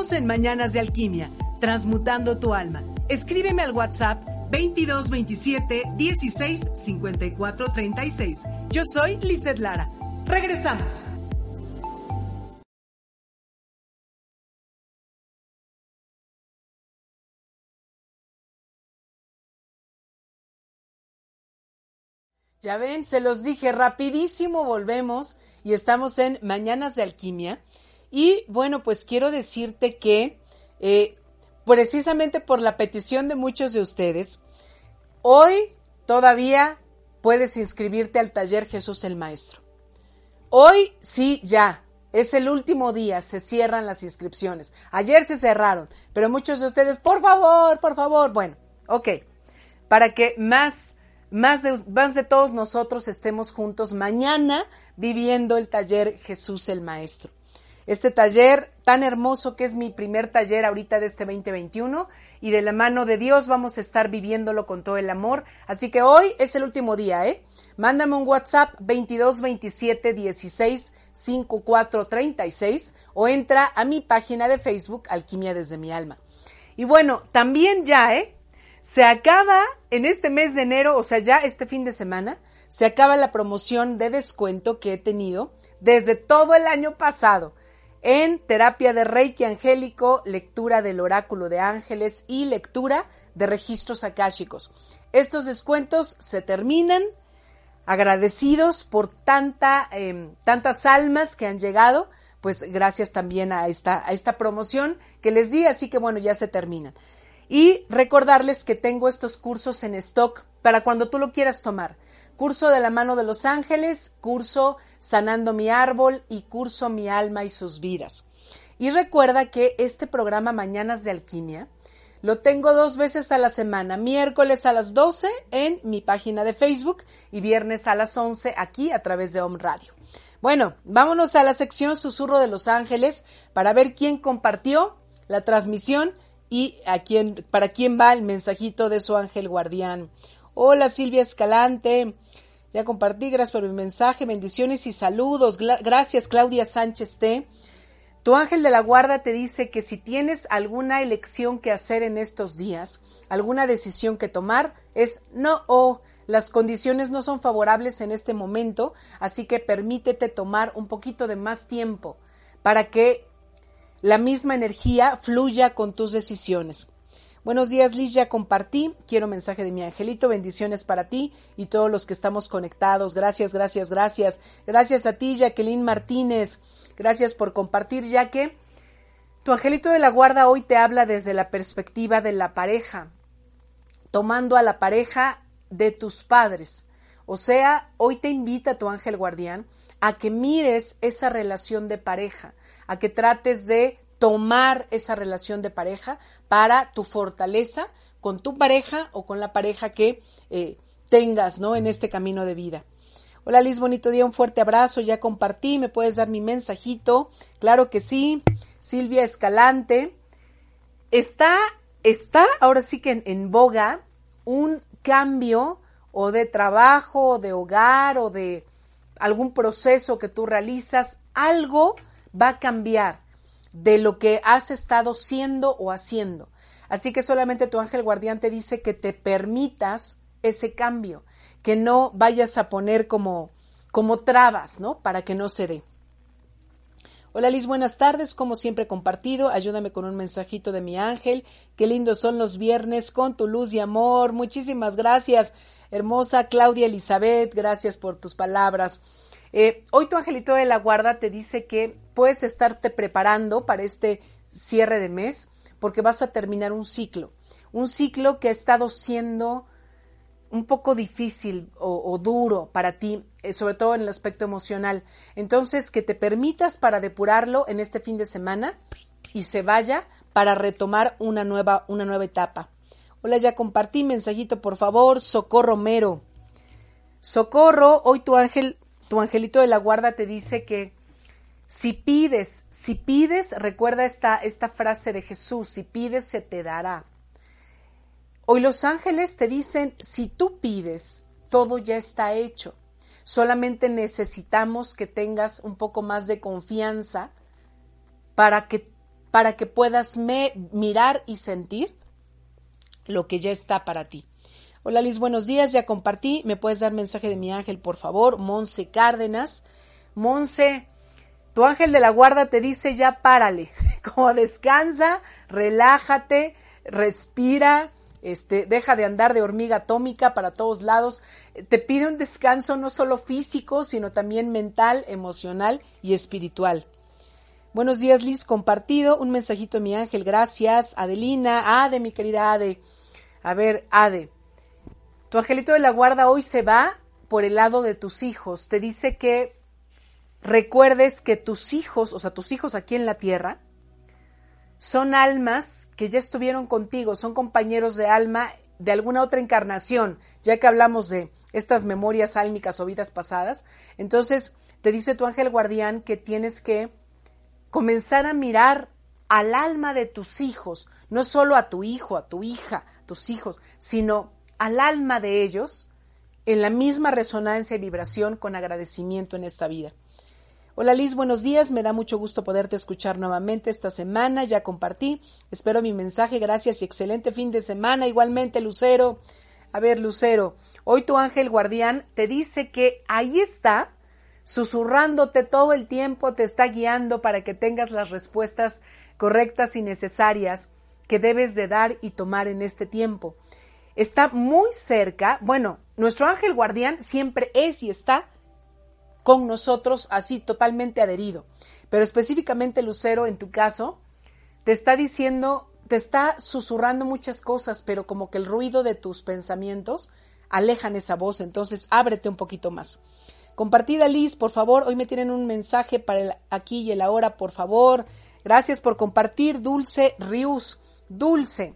En Mañanas de Alquimia, transmutando tu alma. Escríbeme al WhatsApp 2227 16 54 36. Yo soy Lizeth Lara. Regresamos. Ya ven, se los dije rapidísimo, volvemos y estamos en Mañanas de Alquimia. Y bueno, pues quiero decirte que eh, precisamente por la petición de muchos de ustedes, hoy todavía puedes inscribirte al taller Jesús el Maestro. Hoy sí, ya. Es el último día, se cierran las inscripciones. Ayer se cerraron, pero muchos de ustedes, por favor, por favor, bueno, ok, para que más más de, más de todos nosotros estemos juntos mañana viviendo el taller Jesús el Maestro. Este taller tan hermoso que es mi primer taller ahorita de este 2021 y de la mano de Dios vamos a estar viviéndolo con todo el amor. Así que hoy es el último día, ¿eh? Mándame un WhatsApp 22 27 16 54 36 o entra a mi página de Facebook Alquimia desde mi alma. Y bueno, también ya, ¿eh? Se acaba en este mes de enero, o sea, ya este fin de semana, se acaba la promoción de descuento que he tenido desde todo el año pasado en terapia de Reiki angélico, lectura del oráculo de ángeles y lectura de registros akáshicos. Estos descuentos se terminan agradecidos por tanta, eh, tantas almas que han llegado, pues gracias también a esta, a esta promoción que les di, así que bueno, ya se terminan. Y recordarles que tengo estos cursos en stock para cuando tú lo quieras tomar. Curso de la mano de los ángeles, curso sanando mi árbol y curso mi alma y sus vidas. Y recuerda que este programa Mañanas de Alquimia lo tengo dos veces a la semana, miércoles a las 12 en mi página de Facebook y viernes a las 11 aquí a través de Home Radio. Bueno, vámonos a la sección Susurro de los Ángeles para ver quién compartió la transmisión y a quién, para quién va el mensajito de su ángel guardián. Hola Silvia Escalante, ya compartí, gracias por mi mensaje, bendiciones y saludos. Gracias Claudia Sánchez T. Tu ángel de la guarda te dice que si tienes alguna elección que hacer en estos días, alguna decisión que tomar, es no o las condiciones no son favorables en este momento, así que permítete tomar un poquito de más tiempo para que la misma energía fluya con tus decisiones. Buenos días, Liz, ya compartí. Quiero mensaje de mi angelito. Bendiciones para ti y todos los que estamos conectados. Gracias, gracias, gracias. Gracias a ti, Jacqueline Martínez. Gracias por compartir, ya que tu angelito de la guarda hoy te habla desde la perspectiva de la pareja, tomando a la pareja de tus padres. O sea, hoy te invita tu ángel guardián a que mires esa relación de pareja a que trates de tomar esa relación de pareja para tu fortaleza con tu pareja o con la pareja que eh, tengas, ¿no? En este camino de vida. Hola Liz, bonito día, un fuerte abrazo, ya compartí, me puedes dar mi mensajito, claro que sí, Silvia Escalante, está, está ahora sí que en, en boga un cambio o de trabajo, o de hogar o de algún proceso que tú realizas, algo va a cambiar de lo que has estado siendo o haciendo. Así que solamente tu ángel guardián te dice que te permitas ese cambio, que no vayas a poner como, como trabas, ¿no? Para que no se dé. Hola Liz, buenas tardes. Como siempre compartido, ayúdame con un mensajito de mi ángel. Qué lindos son los viernes con tu luz y amor. Muchísimas gracias, hermosa Claudia Elizabeth. Gracias por tus palabras. Eh, hoy tu angelito de la guarda te dice que puedes estarte preparando para este cierre de mes porque vas a terminar un ciclo, un ciclo que ha estado siendo un poco difícil o, duro para ti, eh, sobre todo en el aspecto emocional. Entonces, que te permitas para depurarlo en este fin de semana y se vaya para retomar una nueva, una nueva etapa. Hola, ya compartí mensajito, por favor, Socorro Mero. Socorro, hoy tu ángel tu angelito de la guarda te dice que si pides, si pides, recuerda esta, esta frase de Jesús, si pides se te dará. Hoy los ángeles te dicen, si tú pides, todo ya está hecho. Solamente necesitamos que tengas un poco más de confianza para que para que puedas mirar y sentir lo que ya está para ti. Hola Liz, buenos días, ya compartí, me puedes dar mensaje de mi ángel, por favor, Monse Cárdenas. Monse, tu ángel de la guarda te dice ya párale, como descansa, relájate, respira, este, deja de andar de hormiga atómica para todos lados. Te pide un descanso no solo físico, sino también mental, emocional y espiritual. Buenos días, Liz, compartido. Un mensajito mi ángel, gracias. Adelina, Ade, mi querida Ade. A ver, Ade, tu angelito de la guarda hoy se va por el lado de tus hijos. Te dice que recuerdes que tus hijos, o sea, tus hijos aquí en la tierra, son almas que ya estuvieron contigo, son compañeros de alma de alguna otra encarnación, ya que hablamos de estas memorias álmicas o vidas pasadas. Entonces, te dice tu ángel guardián que tienes que comenzar a mirar al alma de tus hijos, no solo a tu hijo, a tu hija, tus hijos, sino al alma de ellos en la misma resonancia y vibración con agradecimiento en esta vida. Hola Liz, buenos días. Me da mucho gusto poderte escuchar nuevamente esta semana. Ya compartí. Espero mi mensaje. Gracias y excelente fin de semana. Igualmente, Lucero. A ver, Lucero, hoy tu ángel guardián te dice que ahí está susurrándote todo el tiempo, te está guiando para que tengas las respuestas correctas y necesarias que debes de dar y tomar en este tiempo. Está muy cerca, bueno, nuestro ángel guardián siempre es y está con nosotros así totalmente adherido. Pero específicamente Lucero, en tu caso, te está diciendo, te está susurrando muchas cosas, pero como que el ruido de tus pensamientos alejan esa voz, entonces ábrete un poquito más. Compartida Liz, por favor, hoy me tienen un mensaje para el aquí y el ahora, por favor. Gracias por compartir, Dulce Rius. Dulce,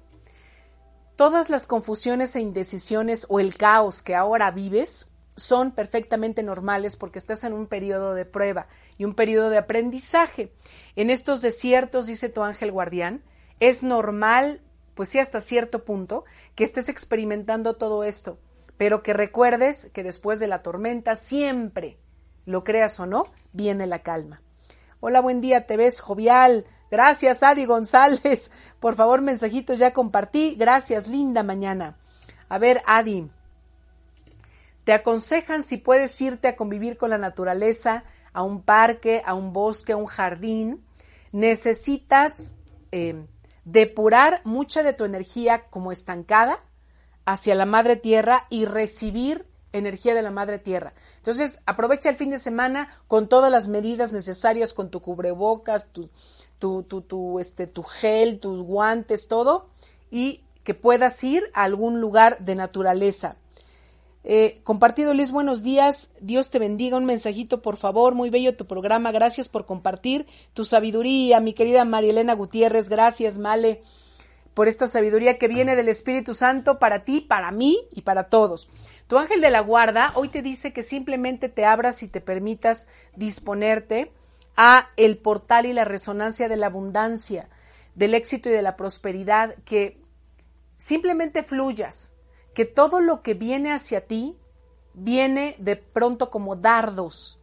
todas las confusiones e indecisiones o el caos que ahora vives son perfectamente normales porque estás en un periodo de prueba y un periodo de aprendizaje. En estos desiertos, dice tu ángel guardián, es normal, pues sí, hasta cierto punto, que estés experimentando todo esto, pero que recuerdes que después de la tormenta siempre, lo creas o no, viene la calma. Hola, buen día, te ves jovial. Gracias, Adi González. Por favor, mensajitos ya compartí. Gracias, linda mañana. A ver, Adi, te aconsejan si puedes irte a convivir con la naturaleza, a un parque, a un bosque, a un jardín. Necesitas eh, depurar mucha de tu energía como estancada hacia la madre tierra y recibir energía de la madre tierra. Entonces, aprovecha el fin de semana con todas las medidas necesarias, con tu cubrebocas, tu, tu, tu, tu, este, tu gel, tus guantes, todo, y que puedas ir a algún lugar de naturaleza. Eh, compartido Liz, buenos días. Dios te bendiga. Un mensajito, por favor. Muy bello tu programa. Gracias por compartir tu sabiduría, mi querida Marielena Gutiérrez. Gracias, Male, por esta sabiduría que viene del Espíritu Santo para ti, para mí y para todos. Tu ángel de la guarda hoy te dice que simplemente te abras y te permitas disponerte a el portal y la resonancia de la abundancia, del éxito y de la prosperidad, que simplemente fluyas que todo lo que viene hacia ti viene de pronto como dardos,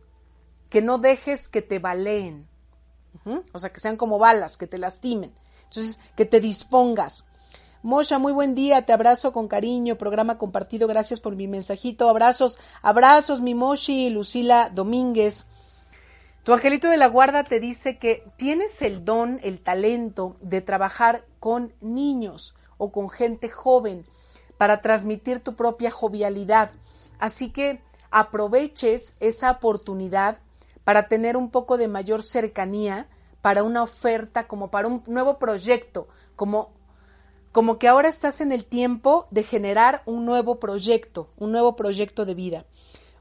que no dejes que te baleen, o sea, que sean como balas, que te lastimen. Entonces, que te dispongas. Mosha, muy buen día, te abrazo con cariño, programa compartido, gracias por mi mensajito, abrazos, abrazos, mi Moshi, Lucila Domínguez. Tu angelito de la guarda te dice que tienes el don, el talento de trabajar con niños o con gente joven para transmitir tu propia jovialidad. Así que aproveches esa oportunidad para tener un poco de mayor cercanía para una oferta, como para un nuevo proyecto, como, como que ahora estás en el tiempo de generar un nuevo proyecto, un nuevo proyecto de vida.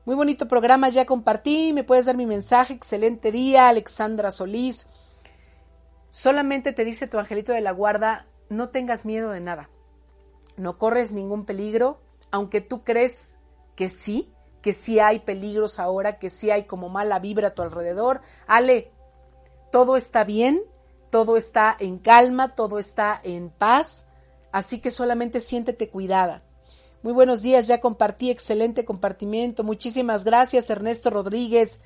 Muy bonito programa, ya compartí, me puedes dar mi mensaje, excelente día, Alexandra Solís. Solamente te dice tu angelito de la guarda, no tengas miedo de nada no corres ningún peligro, aunque tú crees que sí, que sí hay peligros ahora, que sí hay como mala vibra a tu alrededor. Ale, todo está bien, todo está en calma, todo está en paz, así que solamente siéntete cuidada. Muy buenos días, ya compartí, excelente compartimiento. Muchísimas gracias, Ernesto Rodríguez.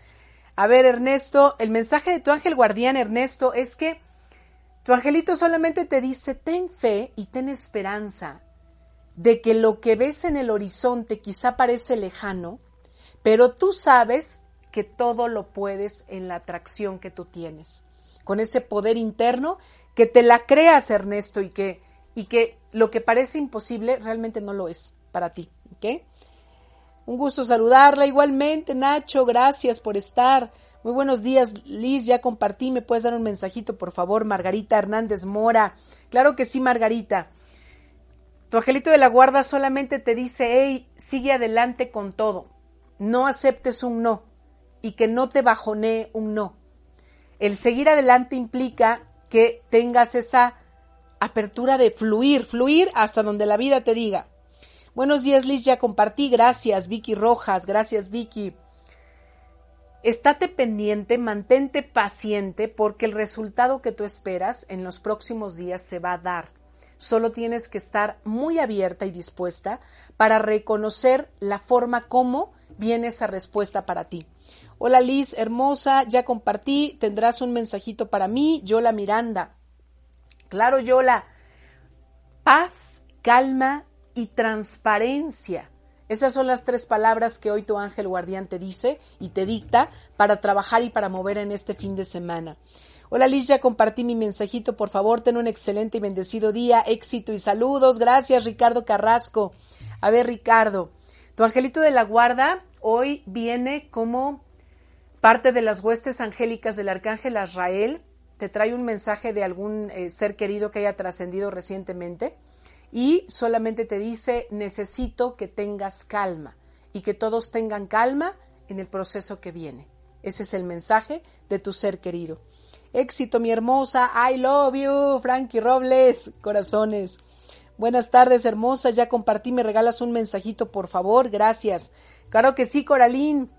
A ver, Ernesto, el mensaje de tu ángel guardián, Ernesto, es que Tu angelito solamente te dice, ten fe y ten esperanza de que lo que ves en el horizonte quizá parece lejano, pero tú sabes que todo lo puedes en la atracción que tú tienes, con ese poder interno que te la creas, Ernesto, y que, y que lo que parece imposible realmente no lo es para ti. ¿ok? Un gusto saludarla igualmente, Nacho, gracias por estar. Muy buenos días, Liz, ya compartí, me puedes dar un mensajito, por favor, Margarita Hernández Mora. Claro que sí, Margarita. Tu angelito de la guarda solamente te dice, hey, sigue adelante con todo. No aceptes un no y que no te bajonee un no. El seguir adelante implica que tengas esa apertura de fluir, fluir hasta donde la vida te diga. Buenos días, Liz, ya compartí. Gracias, Vicky Rojas. Gracias, Vicky. Estate pendiente, mantente paciente porque el resultado que tú esperas en los próximos días se va a dar. Solo tienes que estar muy abierta y dispuesta para reconocer la forma como viene esa respuesta para ti. Hola Liz, hermosa, ya compartí, tendrás un mensajito para mí, Yola Miranda. Claro, Yola, paz, calma y transparencia esas son las tres palabras que hoy tu ángel guardián te dice y te dicta para trabajar y para mover en este fin de semana. Hola Liz, ya compartí mi mensajito, por favor, ten un excelente y bendecido día, éxito y saludos. Gracias Ricardo Carrasco. A ver Ricardo, tu angelito de la guarda hoy viene como parte de las huestes angélicas del arcángel Azrael. Te trae un mensaje de algún eh, ser querido que haya trascendido recientemente y solamente te dice necesito que tengas calma y que todos tengan calma en el proceso que viene. Ese es el mensaje de tu ser querido. Éxito, mi hermosa. I love you, Frankie Robles. Corazones. Buenas tardes, hermosa. Ya compartí, me regalas un mensajito, por favor. Gracias. Claro que sí, Coralín.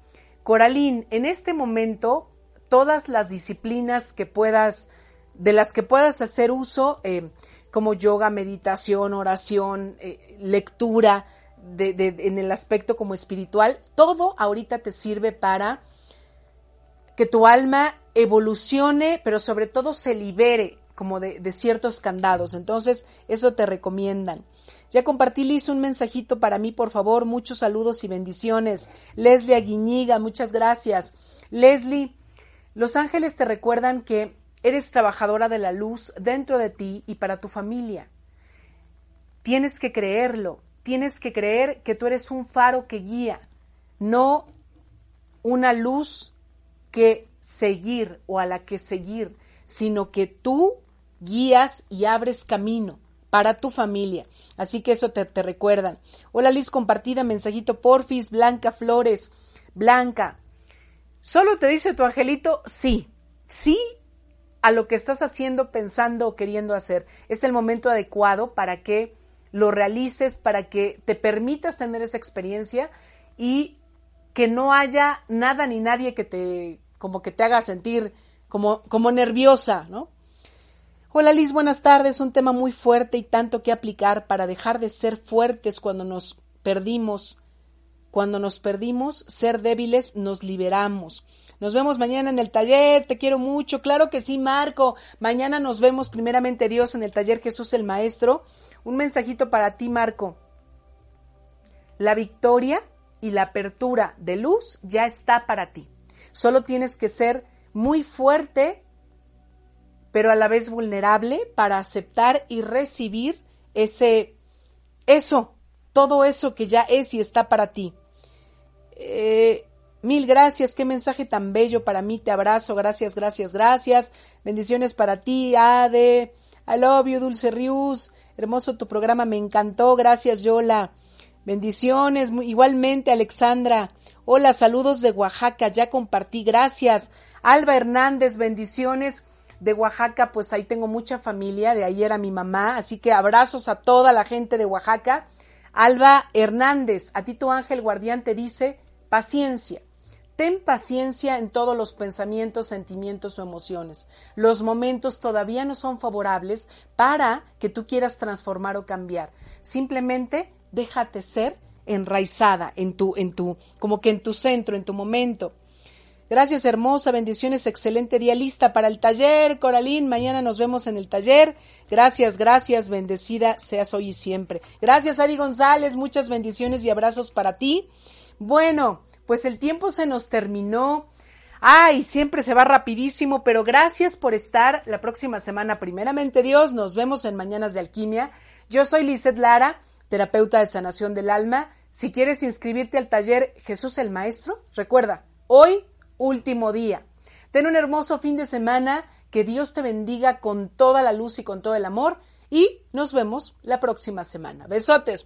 Coralín, en este momento, todas las disciplinas que puedas, de las que puedas hacer uso, eh, como yoga, meditación, oración, eh, lectura, en el aspecto como espiritual, todo ahorita te sirve para que tu alma evolucione, pero sobre todo se libere como de, de, ciertos candados. Entonces, eso te recomiendan. Ya compartí, Liz, un mensajito para mí, por favor. Muchos saludos y bendiciones. Leslie Aguiñiga, muchas gracias. Leslie, los ángeles te recuerdan que Eres trabajadora de la luz dentro de ti y para tu familia. Tienes que creerlo, tienes que creer que tú eres un faro que guía, no una luz que seguir o a la que seguir, sino que tú guías y abres camino para tu familia. Así que eso te, te recuerdan. Hola Liz, compartida, mensajito porfis, Blanca Flores. Blanca, ¿solo te dice tu angelito? Sí, sí a lo que estás haciendo, pensando o queriendo hacer. Es el momento adecuado para que lo realices, para que te permitas tener esa experiencia y que no haya nada ni nadie que te como que te haga sentir como, como nerviosa, ¿no? Hola Liz, buenas tardes. Un tema muy fuerte y tanto que aplicar para dejar de ser fuertes cuando nos perdimos. Cuando nos perdimos, ser débiles, nos liberamos. Nos vemos mañana en el taller, te quiero mucho. Claro que sí, Marco. Mañana nos vemos primeramente Dios en el taller Jesús el Maestro. Un mensajito para ti, Marco. La victoria y la apertura de luz ya está para ti. Solo tienes que ser muy fuerte, pero a la vez vulnerable para aceptar y recibir ese, eso, todo eso que ya es y está para ti. Eh, Mil gracias, qué mensaje tan bello para mí, te abrazo, gracias, gracias, gracias. Bendiciones para ti, Ade. I love Dulce Rius. Hermoso tu programa, me encantó, gracias, Yola. Bendiciones, igualmente, Alexandra. Hola, saludos de Oaxaca, ya compartí, gracias. Alba Hernández, bendiciones de Oaxaca, pues ahí tengo mucha familia, de ayer a mi mamá, así que abrazos a toda la gente de Oaxaca. Alba Hernández, a ti tu ángel guardián te dice paciencia. Ten paciencia en todos los pensamientos, sentimientos o emociones. Los momentos todavía no son favorables para que tú quieras transformar o cambiar. Simplemente déjate ser enraizada en tu, en tu, como que en tu centro, en tu momento. Gracias, hermosa. Bendiciones. Excelente día lista para el taller. Coralín, mañana nos vemos en el taller. Gracias, gracias. Bendecida seas hoy y siempre. Gracias, Adi González. Muchas bendiciones y abrazos para ti. Bueno, pues el tiempo se nos terminó. Ay, siempre se va rapidísimo, pero gracias por estar la próxima semana. Primeramente Dios, nos vemos en Mañanas de Alquimia. Yo soy Lizeth Lara, terapeuta de sanación del alma. Si quieres inscribirte al taller Jesús el Maestro, recuerda, hoy último día. Ten un hermoso fin de semana, que Dios te bendiga con toda la luz y con todo el amor y nos vemos la próxima semana. Besotes.